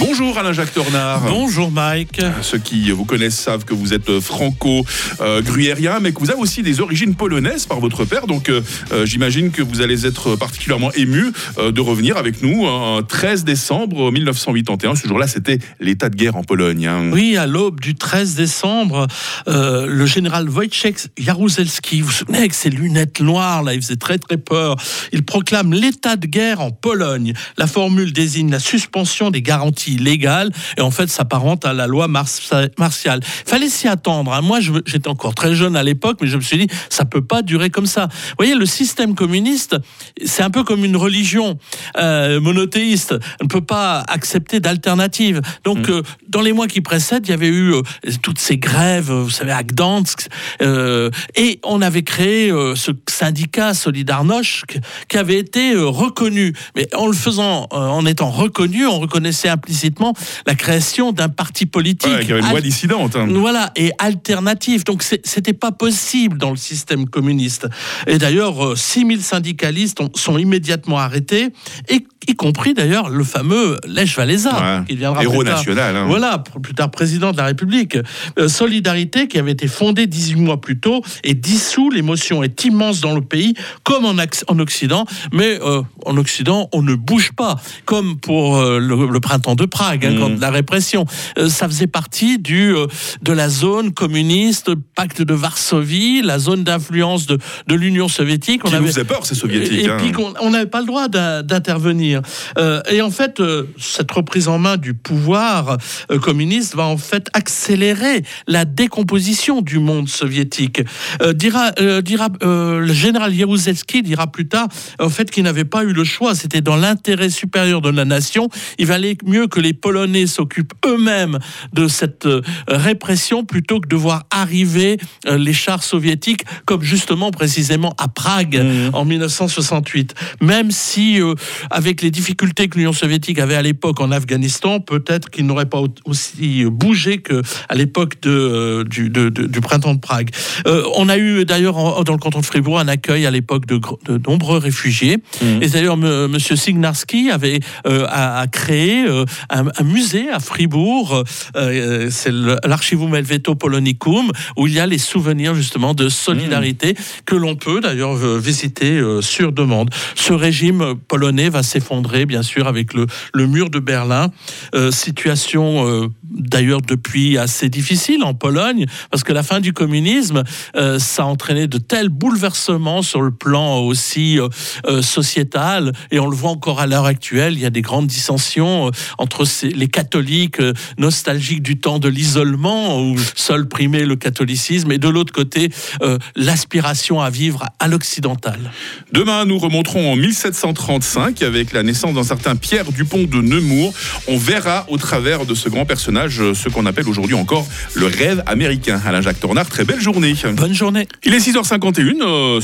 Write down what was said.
Bonjour Alain-Jacques Tornard. Bonjour Mike. Ceux qui vous connaissent savent que vous êtes franco-gruyérien, mais que vous avez aussi des origines polonaises par votre père. Donc euh, j'imagine que vous allez être particulièrement ému euh, de revenir avec nous un 13 décembre 1981. Ce jour-là, c'était l'état de guerre en Pologne. hein. Oui, à l'aube du 13 décembre, euh, le général Wojciech Jaruzelski, vous vous souvenez avec ses lunettes noires, là, il faisait très très peur. Il proclame l'état de guerre en Pologne. La formule désigne la suspension des garanties légales et en fait s'apparente à la loi martia- martiale. Fallait s'y attendre. hein. Moi, j'étais encore très jeune à l'époque, mais je me suis dit, ça peut pas durer comme ça. Vous voyez, le système communiste, c'est un peu comme une religion euh, monothéiste. On ne peut pas accepter d'alternative. Donc, euh, dans les mois qui précèdent, il y avait eu euh, toutes ces grèves, vous savez, à Gdansk, et on avait créé ce syndicat Solidarność qui- avait été reconnu. Mais en le faisant, en étant reconnu, on reconnaissait implicitement la création d'un parti politique. Ouais, il y avait une loi dissidente. hein. voilà, et alternatif. Donc c'était pas possible dans le système communiste. Et d'ailleurs, euh, 6000 syndicalistes ont- sont immédiatement arrêtés, et, y compris d'ailleurs le fameux Lech Walesa, Ouais. qui deviendra Héros plus tard- national. hein. voilà, plus tard président de la République. Euh, Solidarité, qui avait été fondée 18 mois plus tôt, est dissous. L'émotion est immense dans le pays, comme en, Occident. Mais euh, en Occident, on ne bouge pas, comme pour euh, le, le printemps de Prague, hein, Mhm. quand la répression. Ça faisait partie du, de la zone communiste, pacte de Varsovie, la zone d'influence de, de l'Union soviétique. Qui nous faisait peur, ces soviétiques. Et, hein. puis qu'on- on n'avait pas le droit d'in- Euh, et en fait, euh, cette reprise en main du pouvoir euh, communiste va en fait accélérer la décomposition du monde soviétique. Dira, dira le général Jaruzelski dira plus tard en fait qu'il n'avait pas eu le choix. C'était dans l'intérêt supérieur de la nation. Il valait mieux que les Polonais s'occupent eux-mêmes de cette répression plutôt que de voir arriver les chars soviétiques, comme justement précisément à Prague Mhm. en 1968. Même si, avec les difficultés que l'Union soviétique avait à l'époque en Afghanistan, peut-être qu'il n'aurait pas au- aussi bougé que à l'époque de, euh, du, de- de- du printemps de Prague. Euh, on a eu d'ailleurs dans le canton de Fribourg un accueil à l'époque de, nombreux réfugiés. Mhm. Et d'ailleurs, M. Monsieur Signarski avait euh, a, a créé euh, un, un musée à Fribourg. c'est l'Archivum Helveto Polonicum, où il y a les souvenirs justement de solidarité que l'on peut d'ailleurs visiter sur demande. Ce régime polonais va s'effondrer, bien sûr, avec le, le mur de Berlin. Euh, situation euh, d'ailleurs depuis assez difficile en Pologne, parce que la fin du communisme, euh, ça a entraîné de tels bouleversements sur le plan aussi euh, euh, sociétal, et on le voit encore à l'heure actuelle, il y a des grandes dissensions entre les catholiques nostalgiques du temps de l'isolement, où seul primait le catholicisme, et de l'autre côté, l'aspiration à vivre à l'occidental. Demain, nous remonterons en 1735 avec la naissance d'un certain Pierre Dupont de Nemours. On verra au travers de ce grand personnage ce qu'on appelle aujourd'hui encore le rêve américain. Alain Jacques Tornard, très belle journée. Bonne journée. Il est 6h51. euh,